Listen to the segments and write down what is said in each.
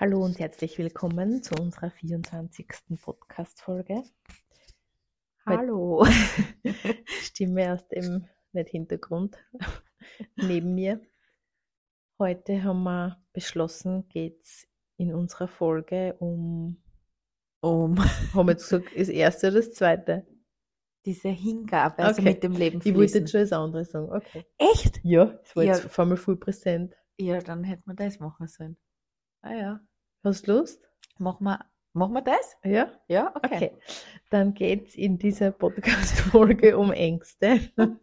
Hallo und herzlich willkommen zu unserer 24. Podcast-Folge. Hallo. Stimme aus dem, nicht Hintergrund, neben mir. Heute haben wir beschlossen, geht es in unserer Folge um, Um haben wir jetzt gesagt, das erste oder das zweite? diese Hingabe, also Okay. mit dem Leben Ich wollte fließen. jetzt schon das andere sagen. Okay. Echt? Ja, das war Ja. jetzt vor allem voll präsent. Ja, dann hätten wir das machen sollen. Ah ja. Hast du Lust? Machen wir, machen wir das? Ja? Ja, okay. Okay. Dann geht es in dieser Podcast-Folge um Ängste.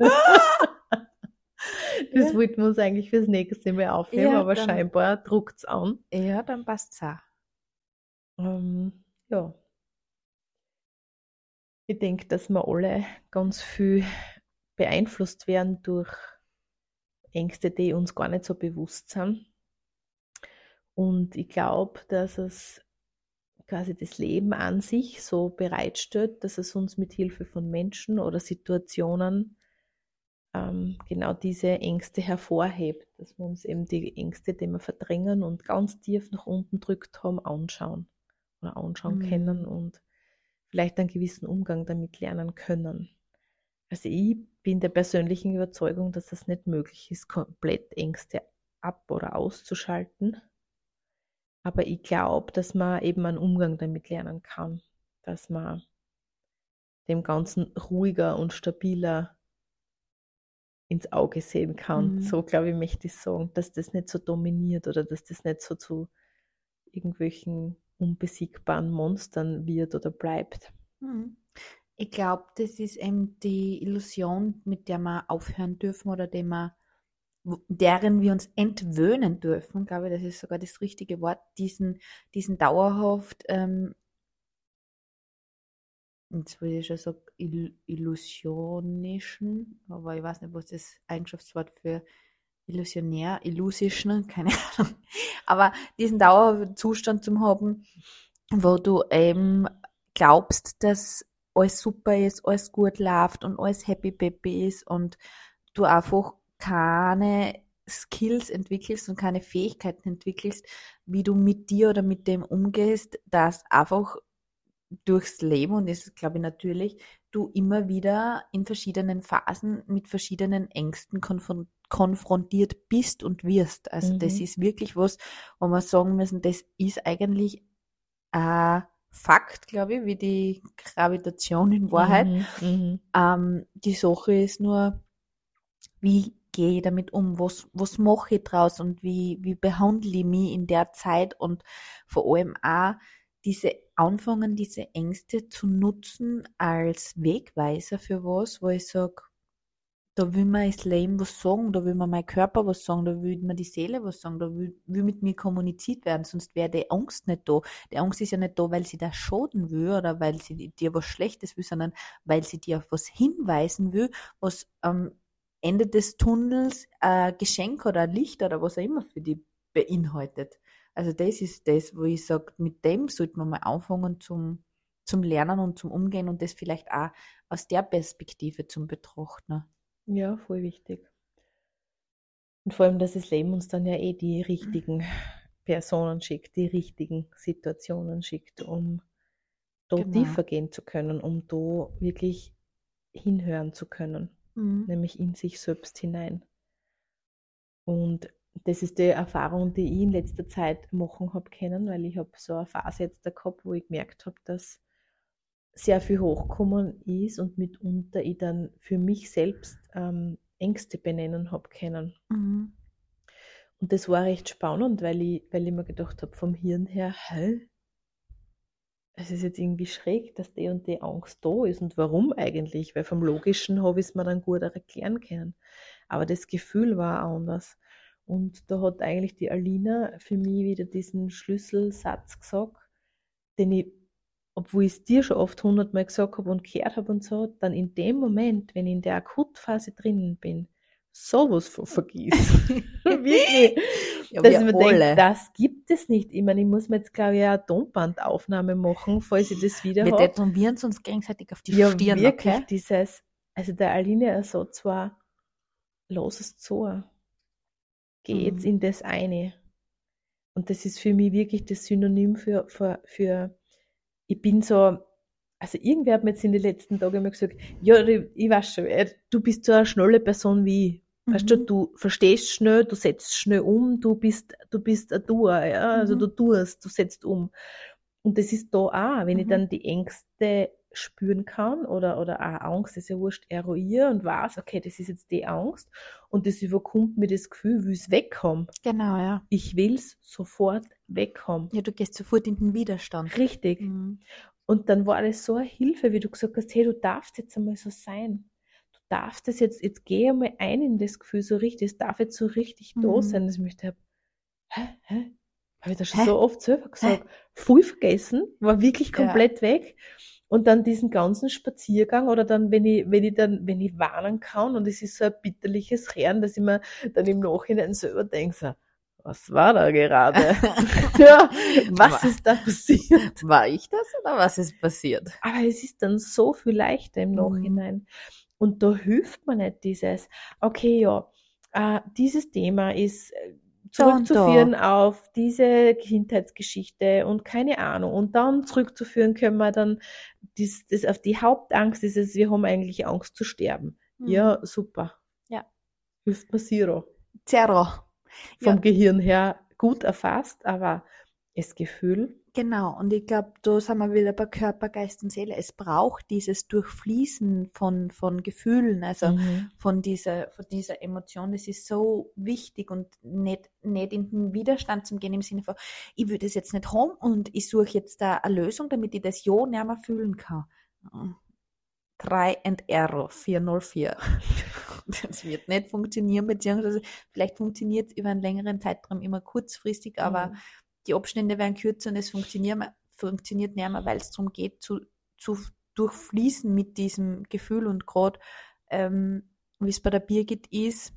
Das Ja. wollten wir uns eigentlich fürs nächste Mal aufheben, Ja, aber dann- scheinbar druckt es an. Ja, dann passt's auch. Ähm, ja. Ich denke, dass wir alle ganz viel beeinflusst werden durch Ängste, die uns gar nicht so bewusst sind. Und ich glaube, dass es quasi das Leben an sich so bereitstellt, dass es uns mit Hilfe von Menschen oder Situationen ähm, genau diese Ängste hervorhebt, dass wir uns eben die Ängste, die wir verdrängen und ganz tief nach unten drückt haben, anschauen oder anschauen Mhm. können und vielleicht einen gewissen Umgang damit lernen können. Also ich bin der persönlichen Überzeugung, dass es nicht möglich ist, komplett Ängste ab- oder auszuschalten. Aber ich glaube, dass man eben einen Umgang damit lernen kann, dass man dem Ganzen ruhiger und stabiler ins Auge sehen kann. Mhm. So, glaube ich, möchte ich sagen, dass das nicht so dominiert oder dass das nicht so zu irgendwelchen unbesiegbaren Monstern wird oder bleibt. Hm. Ich glaube, das ist eben die Illusion, mit der wir aufhören dürfen oder dem wir, deren wir uns entwöhnen dürfen, glaube ich, das ist sogar das richtige Wort, diesen, diesen dauerhaft, ähm, jetzt will ich schon sagen, ill illusionischen, aber ich weiß nicht, was das Eigenschaftswort für illusionär, illusischen, keine Ahnung, aber diesen dauerhaften Zustand zu haben, wo du eben glaubst, dass alles super ist, alles gut läuft und alles happy peppy ist und du einfach keine Skills entwickelst und keine Fähigkeiten entwickelst, wie du mit dir oder mit dem umgehst, dass einfach durchs Leben, und das ist, glaube ich, natürlich, du immer wieder in verschiedenen Phasen mit verschiedenen Ängsten konfron konfrontiert bist und wirst. Also das Mhm. ist wirklich was, wo wir sagen müssen, das ist eigentlich ein Fakt, glaube ich, wie die Gravitation in Wahrheit. Mhm, mhm. Ähm, die Sache ist nur, wie gehe ich damit um? Was, was mache ich draus und wie, wie behandle ich mich in der Zeit und vor allem auch diese anfangen, diese Ängste zu nutzen als Wegweiser für was, wo ich sage, da will mir das Leben was sagen, da will mir mein Körper was sagen, da will mir die Seele was sagen, da will, will mit mir kommuniziert werden, sonst wäre die Angst nicht da. Die Angst ist ja nicht da, weil sie da schaden will oder weil sie dir was Schlechtes will, sondern weil sie dir auf was hinweisen will, was am Ende des Tunnels ein Geschenk oder ein Licht oder was auch immer für die beinhaltet. Also das ist das, wo ich sage, mit dem sollte man mal anfangen zum, zum Lernen und zum Umgehen und das vielleicht auch aus der Perspektive zum Betrachten. Ja, voll wichtig. Und vor allem, dass das Leben uns dann ja eh die richtigen Personen schickt, die richtigen Situationen schickt, um da Genau. tiefer gehen zu können, um da wirklich hinhören zu können, Mhm. nämlich in sich selbst hinein. Und das ist die Erfahrung, die ich in letzter Zeit machen habe können, weil ich habe so eine Phase jetzt da gehabt, wo ich gemerkt habe, dass sehr viel hochkommen ist und mitunter ich dann für mich selbst ähm, Ängste benennen habe können. Mhm. Und das war recht spannend, weil ich, weil ich mir gedacht habe, vom Hirn her, hä? Es ist jetzt irgendwie schräg, dass die und die Angst da ist. Und warum eigentlich? Weil vom Logischen habe ich es mir dann gut erklären können. Aber das Gefühl war anders. Und da hat eigentlich die Alina für mich wieder diesen Schlüsselsatz gesagt, den ich, obwohl ich es dir schon oft hundertmal gesagt habe und gehört habe und so, dann in dem Moment, wenn ich in der Akutphase drinnen bin, sowas von vergieß. Wirklich. Ja, dass wir alle. das gibt es nicht. Ich meine, ich muss mir jetzt, glaube ich, eine Tonbandaufnahme machen, falls ich das wieder wir habe. tätowieren uns gegenseitig auf die Ja, Stirn, wirklich, okay? dieses, also der Aline Ersatz war, los es zu. Geh jetzt Mhm. in das eine. Und das ist für mich wirklich das Synonym für, für, für ich bin so, also irgendwer hat mir jetzt in den letzten Tagen immer gesagt, ja, ich weiß schon, äh, du bist so eine schnelle Person wie ich. Mhm. Weißt du, du verstehst schnell, du setzt schnell um, du bist, du bist ein Doer, ja, also mhm. du tust, du setzt um. Und das ist da auch, wenn mhm. ich dann die Ängste spüren kann oder, oder auch Angst, ist ja wurscht, eruiere und weiß, okay, das ist jetzt die Angst und das überkommt mir das Gefühl, will es wegkommen. Genau, ja. Ich will es sofort wegkommen. Ja, du gehst sofort in den Widerstand. Richtig. Mhm. Und dann war das so eine Hilfe, wie du gesagt hast, hey, du darfst jetzt einmal so sein. Du darfst es jetzt, jetzt geh einmal ein in das Gefühl so richtig, es darf jetzt so richtig mhm. da sein, dass ich mich habe, hä, hä? Habe ich das schon hä? so oft selber gesagt. Hä? Voll vergessen, war wirklich komplett ja. weg. Und dann diesen ganzen Spaziergang oder dann, wenn ich, wenn ich dann, wenn ich warnen kann und es ist so ein bitterliches Herren, dass ich mir dann im Nachhinein selber denke, so, was war da gerade? ja, was war, ist da passiert? War ich das oder was ist passiert? Aber es ist dann so viel leichter im mhm. Nachhinein. Mhm. Und da hilft man nicht dieses, okay, ja, äh, dieses Thema ist äh, zurückzuführen auf diese Kindheitsgeschichte und keine Ahnung. Und dann zurückzuführen können wir dann das, das auf die Hauptangst ist es, wir haben eigentlich Angst zu sterben. Mhm. Ja, super. Ja. Hilft mir Zero. Zero. Vom ja. Gehirn her gut erfasst, aber das Gefühl Genau, und ich glaube, da sind wir wieder bei Körper, Geist und Seele. Es braucht dieses Durchfließen von, von Gefühlen, also mhm. von, dieser, von dieser Emotion. Das ist so wichtig und nicht, nicht in den Widerstand zu gehen im Sinne von, ich würde es jetzt nicht haben und ich suche jetzt da eine Lösung, damit ich das Ja nicht mehr fühlen kann. Try and Error 404. Das wird nicht funktionieren, beziehungsweise vielleicht funktioniert es über einen längeren Zeitraum immer kurzfristig, aber mhm die Abstände werden kürzer und es funktioniert, funktioniert nicht mehr, weil es darum geht, zu, zu durchfließen mit diesem Gefühl und gerade, ähm, wie es bei der Birgit ist,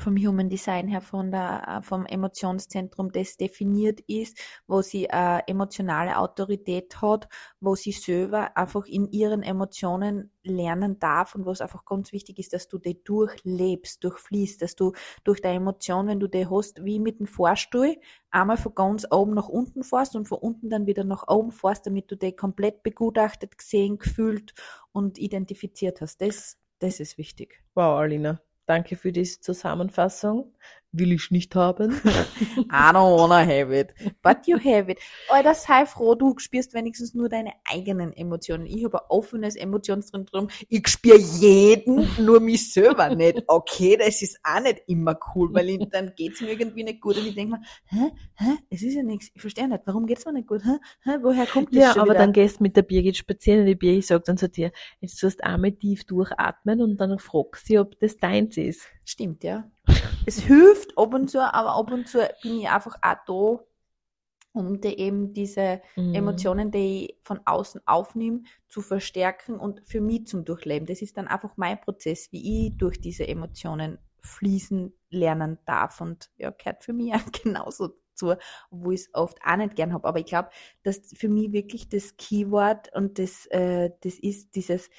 vom Human Design her, von der, äh, vom Emotionszentrum, das definiert ist, wo sie eine emotionale Autorität hat, wo sie selber einfach in ihren Emotionen lernen darf und wo es einfach ganz wichtig ist, dass du die durchlebst, durchfließt, dass du durch deine Emotion, wenn du die hast, wie mit dem Fahrstuhl, einmal von ganz oben nach unten fährst und von unten dann wieder nach oben fährst, damit du die komplett begutachtet, gesehen, gefühlt und identifiziert hast. Das, das ist wichtig. Wow, Alina. Danke für die Zusammenfassung. Will ich nicht haben. I don't wanna have it. But you have it. Alter, sei froh, du spürst wenigstens nur deine eigenen Emotionen. Ich habe ein offenes Emotionszentrum. Ich spüre jeden, nur mich selber nicht. Okay, das ist auch nicht immer cool, weil ich, dann geht's mir irgendwie nicht gut und ich denke mir, hä, hä, es ist ja nichts. Ich verstehe nicht, warum geht's mir nicht gut? Hä, hä, woher kommt das Ja, aber wieder? dann gehst du mit der Birgit spazieren und die Birgit sagt dann zu dir, jetzt tust du einmal tief durchatmen und dann fragst sie, ob das deins ist. Stimmt, ja. Es hilft ab und zu, aber ab und zu bin ich einfach auch da, um die eben diese mhm. Emotionen, die ich von außen aufnehme, zu verstärken und für mich zum Durchleben. Das ist dann einfach mein Prozess, wie ich durch diese Emotionen fließen lernen darf und ja, gehört für mich auch genauso zu, obwohl ich es oft auch nicht gern habe. Aber ich glaube, dass für mich wirklich das Keyword und das, äh, das ist dieses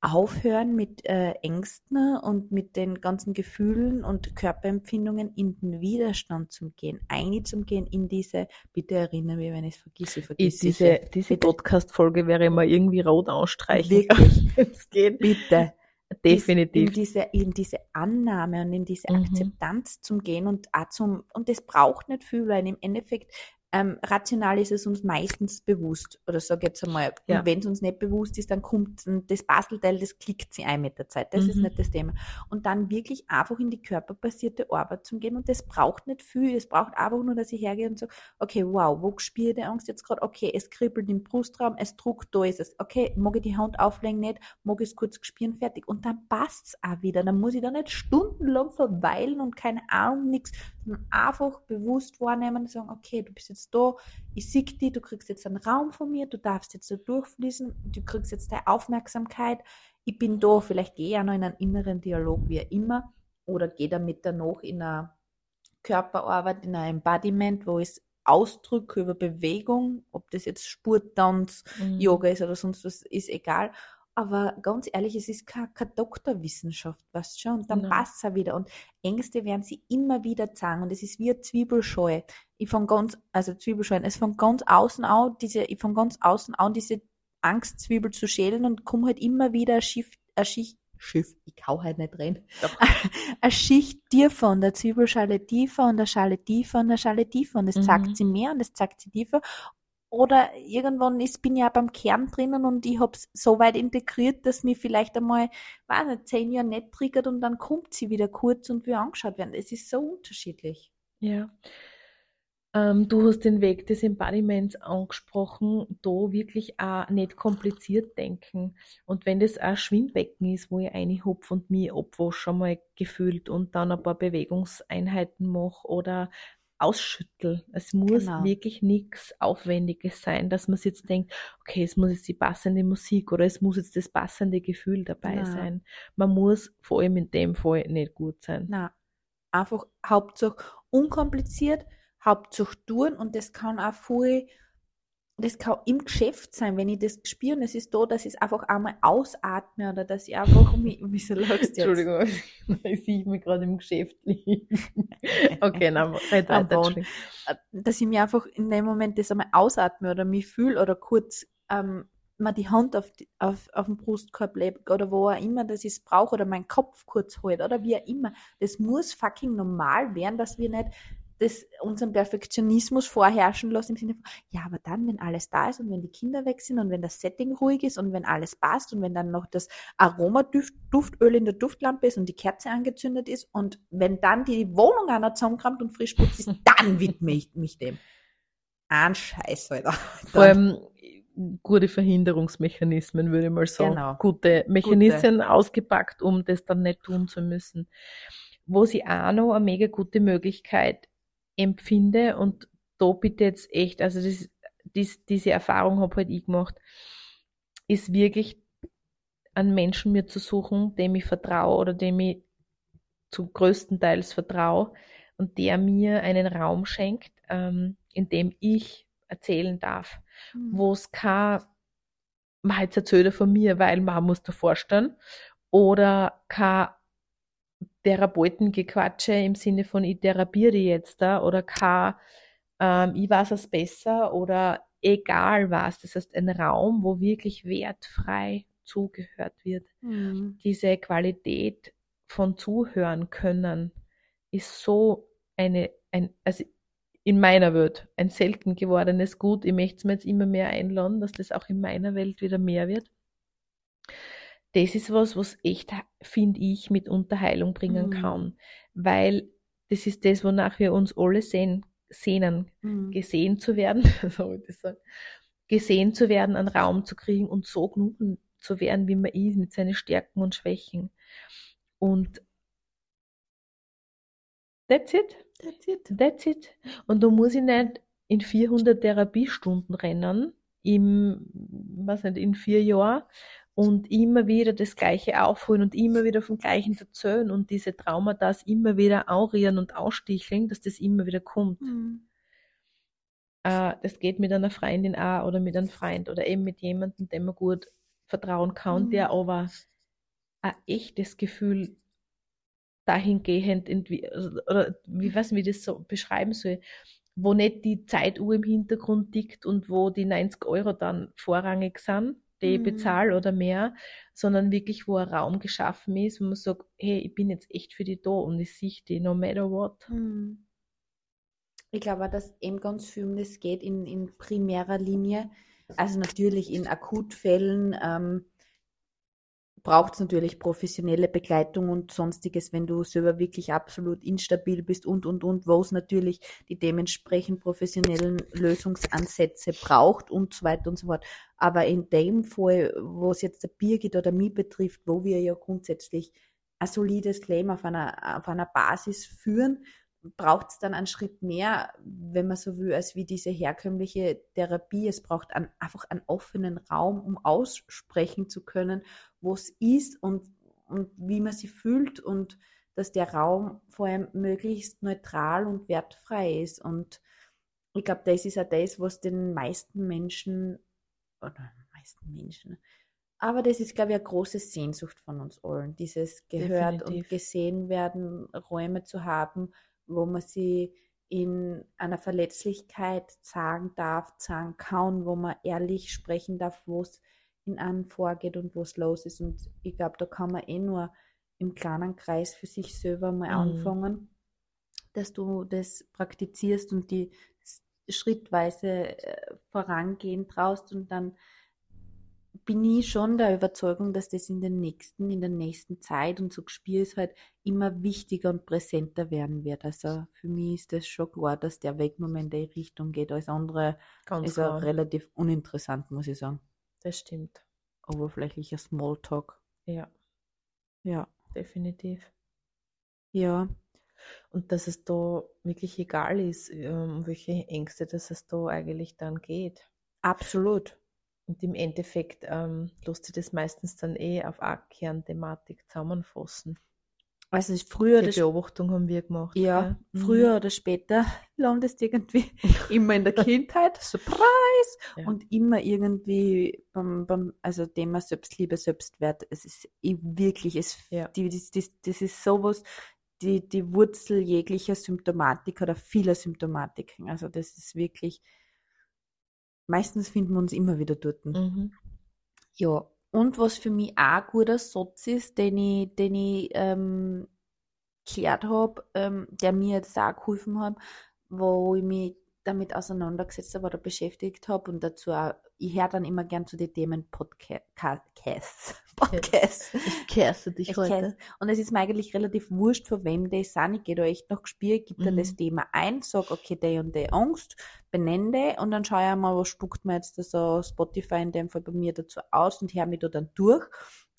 aufhören mit äh, Ängsten und mit den ganzen Gefühlen und Körperempfindungen in den Widerstand zu gehen, einzugehen in diese, bitte erinnere mich, wenn ich es vergesse, vergesse diese, diese Podcast-Folge wäre mal irgendwie rot ausstreichen. Wirklich. es geht. Bitte. Definitiv. In diese, in diese Annahme und in diese mhm. Akzeptanz zum Gehen und auch zum, und das braucht nicht viel, weil im Endeffekt ähm, rational ist es uns meistens bewusst. Oder sag jetzt einmal, ja. wenn es uns nicht bewusst ist, dann kommt das Bastelteil, das klickt sie ein mit der Zeit. Das mhm. ist nicht das Thema. Und dann wirklich einfach in die körperbasierte Arbeit zu gehen. Und das braucht nicht viel. Es braucht einfach nur, dass ich hergehe und so, okay, wow, wo spüre ich die Angst jetzt gerade? Okay, es kribbelt im Brustraum, es druckt, da ist es. Okay, mag ich die Hand auflegen nicht, mag ich es kurz spüren, fertig. Und dann passt es auch wieder. Dann muss ich da nicht stundenlang verweilen und keine Ahnung, nichts, sondern einfach bewusst wahrnehmen und sagen, okay, du bist jetzt jetzt da, ich sehe dich, du kriegst jetzt einen Raum von mir, du darfst jetzt da durchfließen, du kriegst jetzt deine Aufmerksamkeit, ich bin da, vielleicht gehe ich auch noch in einen inneren Dialog, wie immer, oder gehe damit dann noch in eine Körperarbeit, in ein Embodiment, wo ich ausdrücke über Bewegung, ob das jetzt Spurtanz, mhm. Yoga ist oder sonst was, ist egal. Aber ganz ehrlich, es ist keine, keine Doktorwissenschaft, weißt schon, und dann Nein. passt es wieder. Und Ängste werden sie immer wieder zeigen und es ist wie eine Zwiebelscheu. Ich fange ganz, also Zwiebelscheuen, es von ganz außen an, diese, ich fange ganz außen an, diese Angstzwiebel zu schälen und komme halt immer wieder ein Schiff, ein Schicht, Schiff, ich kau halt nicht rein, eine Schicht tiefer und der Zwiebelschale tiefer und der Schale tiefer und der Schale tiefer und es Mhm. zeigt sie mehr und es zeigt sie tiefer oder irgendwann ist, bin ich ja beim Kern drinnen und ich hab's so weit integriert, dass mir vielleicht einmal, weiß nicht, zehn Jahre nicht triggert und dann kommt sie wieder kurz und will angeschaut werden. Es ist so unterschiedlich. Ja. Ähm, du hast den Weg des Embodiments angesprochen, da wirklich auch nicht kompliziert denken. Und wenn das ein Schwimmbecken ist, wo ich reinhupf und mich abwasche einmal gefühlt und dann ein paar Bewegungseinheiten mache oder ausschüttel. Es muss Genau. wirklich nichts Aufwendiges sein, dass man sich jetzt denkt, okay, es muss jetzt die passende Musik oder es muss jetzt das passende Gefühl dabei Nein. sein. Man muss vor allem in dem Fall nicht gut sein. Na, einfach Hauptsache unkompliziert, Hauptsache tun und das kann auch voll, das kann im Geschäft sein, wenn ich das spüre und es ist da, dass ich es einfach einmal ausatme oder dass ich einfach, mich- wieso lachst du jetzt? Entschuldigung, ich sehe mich gerade im Geschäft liegen. Okay, dann red Am weiter. Äh, dass ich mir einfach in dem Moment das einmal ausatme oder mich fühle oder kurz ähm, mal die Hand auf, die, auf, auf den Brustkorb lege oder wo auch immer das ich brauche oder meinen Kopf kurz holt oder wie auch immer. Das muss fucking normal werden, dass wir nicht das, unseren Perfektionismus vorherrschen lassen im Sinne von, ja, aber dann, wenn alles da ist und wenn die Kinder weg sind und wenn das Setting ruhig ist und wenn alles passt und wenn dann noch das Aromaduft, Duftöl in der Duftlampe ist und die Kerze angezündet ist und wenn dann die Wohnung einer zusammenkramt und frisch putzt ist, dann widme ich mich dem. Ein Scheiß, Alter. Vor allem gute Verhinderungsmechanismen, würde ich mal sagen. Genau. Gute Mechanismen ausgepackt, um das dann nicht tun zu müssen. Wo sie auch noch eine mega gute Möglichkeit empfinde und da bitte jetzt echt, also das, dies, diese Erfahrung habe halt ich gemacht, ist wirklich einen Menschen mir zu suchen, dem ich vertraue oder dem ich zu größtenteils vertraue und der mir einen Raum schenkt, ähm, in dem ich erzählen darf, wo es kein, man jetzt erzählt er von mir, weil man muss da vorstellen, oder kein Therapeutengequatsche im Sinne von ich therapiere jetzt da, oder kein ähm, ich weiß es besser oder egal was. Das heißt, ein Raum, wo wirklich wertfrei zugehört wird. Mhm. Diese Qualität von zuhören können ist so eine, ein, also in meiner Welt ein selten gewordenes Gut. Ich möchte es mir jetzt immer mehr einladen, dass das auch in meiner Welt wieder mehr wird. Das ist was, was echt, finde ich, mit Unterheilung bringen Mhm. kann. Weil das ist das, wonach wir uns alle sehen, sehnen, Mhm. gesehen zu werden, so ich sagen, gesehen zu werden, einen Raum zu kriegen und so genommen zu werden, wie man ist, mit seinen Stärken und Schwächen. Und that's it. That's it. That's it. Und da muss ich nicht in 400 Therapiestunden rennen, im, was nicht, in vier Jahren und immer wieder das Gleiche aufholen und immer wieder vom Gleichen erzählen und diese Traumata immer wieder aurieren und aussticheln, dass das immer wieder kommt. Mhm. Äh, das geht mit einer Freundin auch oder mit einem Freund oder eben mit jemandem, dem man gut vertrauen kann, Mhm. der aber ein echtes Gefühl dahingehend oder wie weiß nicht, wie ich das so beschreiben soll, wo nicht die Zeituhr im Hintergrund tickt und wo die 90 Euro dann vorrangig sind, Mhm. bezahle oder mehr, sondern wirklich, wo ein Raum geschaffen ist, wo man sagt, hey, ich bin jetzt echt für die da und ich sehe die, no matter what. Mhm. Ich glaube auch, dass eben ganz viel um das geht in, in primärer Linie. Also natürlich in Akutfällen ähm, braucht es natürlich professionelle Begleitung und sonstiges, wenn du selber wirklich absolut instabil bist und, und, und, wo es natürlich die dementsprechend professionellen Lösungsansätze braucht und so weiter und so fort. Aber in dem Fall, wo es jetzt der Birgit oder mich betrifft, wo wir ja grundsätzlich ein solides Leben auf einer, auf einer Basis führen, braucht es dann einen Schritt mehr, wenn man so will, als wie diese herkömmliche Therapie. Es braucht einen, einfach einen offenen Raum, um aussprechen zu können, wo es ist und, und wie man sich fühlt und dass der Raum vor allem möglichst neutral und wertfrei ist. Und ich glaube, das ist auch das, was den meisten Menschen, oder meisten Menschen, Aber das ist, glaube ich, eine große Sehnsucht von uns allen, dieses gehört Definitiv. und gesehen werden, Räume zu haben, wo man sie in einer Verletzlichkeit sagen darf, sagen kann, wo man ehrlich sprechen darf, wo es in einem vorgeht und wo es los ist. Und ich glaube, da kann man eh nur im kleinen Kreis für sich selber mal Mhm. anfangen, dass du das praktizierst und die schrittweise äh, vorangehen traust und dann bin ich schon der Überzeugung, dass das in den nächsten, in der nächsten Zeit und so Spiel ist halt immer wichtiger und präsenter werden wird. Also für mich ist das schon klar, dass der Weg Moment in die Richtung geht. Alles andere Ganz ist ja klar. relativ uninteressant, muss ich sagen. Das stimmt. Oberflächlicher Smalltalk. Ja, Ja. definitiv. Ja. Und dass es da wirklich egal ist, ähm, um welche Ängste, dass es da eigentlich dann geht. Absolut. Und im Endeffekt ähm, lässt sich das meistens dann eh auf eine Kernthematik zusammenfassen. Also früher Die. Beobachtung haben wir gemacht. Ja, gell? Mhm. früher oder später landest irgendwie immer in der Kindheit, Surprise, Ja. und immer irgendwie beim, beim also Thema Selbstliebe, Selbstwert, es ist eh wirklich, es, Ja. die, das, das, das ist sowas, die, die Wurzel jeglicher Symptomatik oder vieler Symptomatiken, also das ist wirklich, meistens finden wir uns immer wieder dort. Mhm. Ja, und was für mich auch ein guter Satz ist, den ich, den ich ähm, geklärt habe, ähm, der mir jetzt auch geholfen hat, wo ich mich damit auseinandergesetzt habe oder beschäftigt habe und dazu auch, ich höre dann immer gern zu den Themen Podcasts. Podcasts. Ich kerse dich Ich heute. kenn's. Und es ist mir eigentlich relativ wurscht, von wem die sind. Ich gehe da echt nach Gespür, gebe dann Mhm. das Thema ein, sag, okay, die und die Angst, benenne und dann schaue ich mal, was spuckt mir jetzt das so Spotify in dem Fall bei mir dazu aus und höre mich da dann durch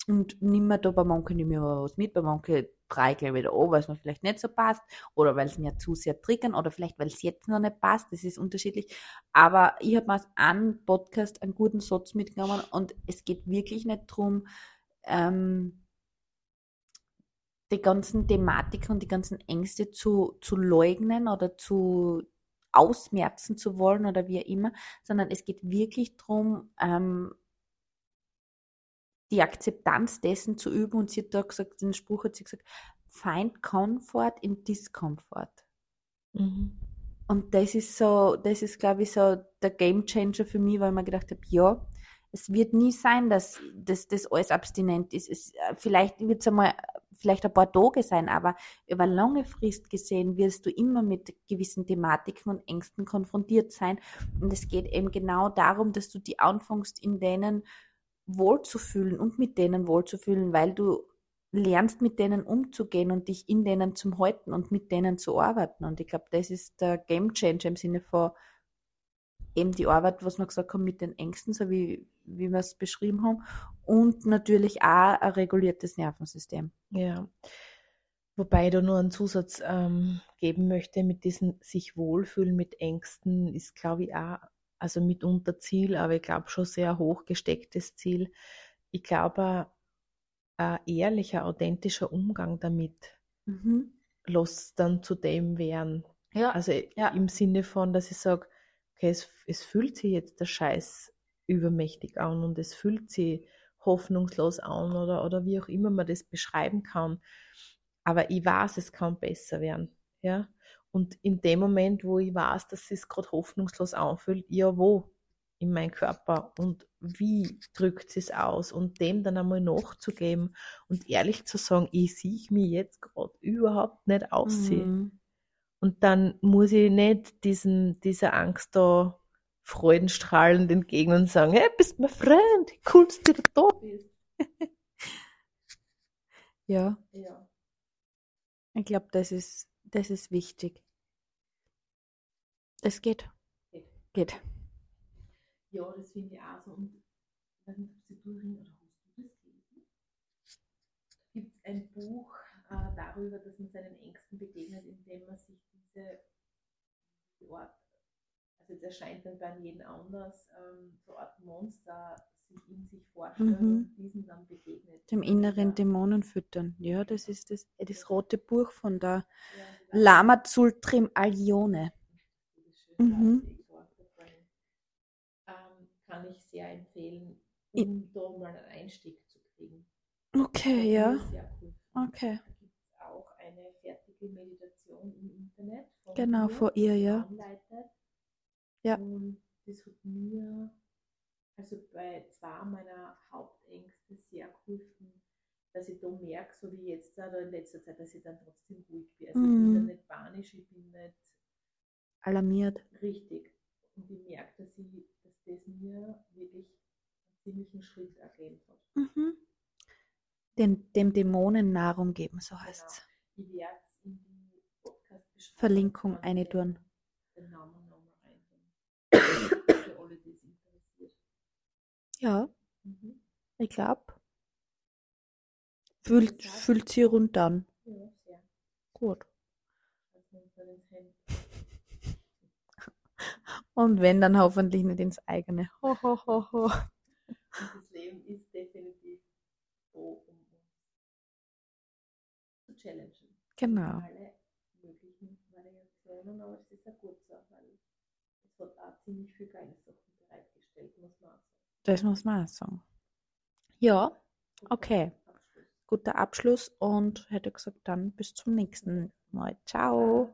und nimm mir da bei manchen ich mal was mit, bei manchen drei gleich wieder an, weil es mir vielleicht nicht so passt oder weil es mir zu sehr triggern oder vielleicht weil es jetzt noch nicht passt, das ist unterschiedlich. Aber ich habe mir aus einem Podcast einen guten Satz mitgenommen und es geht wirklich nicht drum, ähm, die ganzen Thematiken und die ganzen Ängste zu, zu leugnen oder zu ausmerzen zu wollen oder wie auch immer, sondern es geht wirklich darum, ähm, die Akzeptanz dessen zu üben. Und sie hat da gesagt, den Spruch hat sie gesagt, find comfort in discomfort. Mhm. Und das ist so, das ist, glaube ich, so der Game Changer für mich, weil ich mir gedacht habe, ja, es wird nie sein, dass, dass das alles abstinent ist. Es, äh, vielleicht wird es einmal, vielleicht ein paar Tage sein, aber über lange Frist gesehen wirst du immer mit gewissen Thematiken und Ängsten konfrontiert sein. Und es geht eben genau darum, dass du die anfängst, in denen wohlzufühlen und mit denen wohlzufühlen, weil du lernst, mit denen umzugehen und dich in denen zu halten und mit denen zu arbeiten. Und ich glaube, das ist der Game Changer im Sinne von eben die Arbeit, was wir gesagt haben, mit den Ängsten, so wie, wie wir es beschrieben haben. Und natürlich auch ein reguliertes Nervensystem. Ja. Wobei ich da nur einen Zusatz ähm, geben möchte, mit diesem sich wohlfühlen mit Ängsten ist, glaube ich, auch, also mitunter Ziel, aber ich glaube schon sehr hoch gestecktes Ziel. Ich glaube, ein ehrlicher, authentischer Umgang damit Mhm. lässt dann zu dem werden. Ja, Also Ja. im Sinne von, dass ich sage, okay, es, es fühlt sich jetzt der Scheiß übermächtig an und es fühlt sich hoffnungslos an oder, oder wie auch immer man das beschreiben kann. Aber ich weiß, es kann besser werden. Ja? Und in dem Moment, wo ich weiß, dass es gerade hoffnungslos anfühlt, ja, wo in meinem Körper und wie drückt es aus und dem dann einmal nachzugeben und ehrlich zu sagen, ich sehe mich jetzt gerade überhaupt nicht aussehen. Mhm. Und dann muss ich nicht diesen, dieser Angst da freudenstrahlend entgegnen und sagen, hey, bist mein Freund, cool, dass du da bist. Ja, Ja. ich glaube, das ist, das ist wichtig. Es geht. Geht. Geht. Ja, das finde ich auch so. Und ich weiß nicht, ob Sie durchringen oder hast du das gelesen? Gibt es ein Buch äh, darüber, dass man seinen Ängsten begegnet, indem man sich diese Ort, also es erscheint dann bei jedem anders, ähm, so Art Monster sich in sich vorstellt Mhm. und diesen dann begegnet. Dem inneren Ja. Dämonen füttern. Ja, das ist das, das rote Buch von der Ja, Lama Zultrim Alione. Mhm. Ähm, kann ich sehr empfehlen. um da mal einen Einstieg zu kriegen. Okay, ja. geholfen. Okay. Da gibt es auch eine fertige Meditation im Internet. Von Genau, von ihr, ja. Anleitet. Ja. Und das hat mir, also bei zwei meiner Hauptängste sehr geholfen, dass ich da merke, so wie jetzt da in letzter Zeit, dass ich dann trotzdem ruhig bin. Also ich bin Mhm. dann nicht panisch, ich bin nicht Alarmiert. richtig. Und ich merke, dass, ich, dass das mir wirklich einen ziemlichen Schritt ergeben hat. Mhm. Den, dem Dämonen Nahrung geben, so heißt's. Ich werde es in die dann eine den- tun. Den Namen nochmal eintun. Für alle, die es interessiert. Ja, Mhm. ich glaube. Fühlt, fühlt sie rund an. Ja, sehr. Gut. Und wenn, dann hoffentlich nicht ins eigene. Ho, ho, ho, ho. Und das Leben ist definitiv so, um uns zu challengen. Genau. Alle möglichen Variationen, aber es ist ja gut so, weil es hat auch ziemlich viel geile Sachen bereitgestellt, muss man auch. Das muss man auch sagen. Ja, Okay. Guter Abschluss und hätte gesagt, dann bis zum nächsten Mal. Ciao.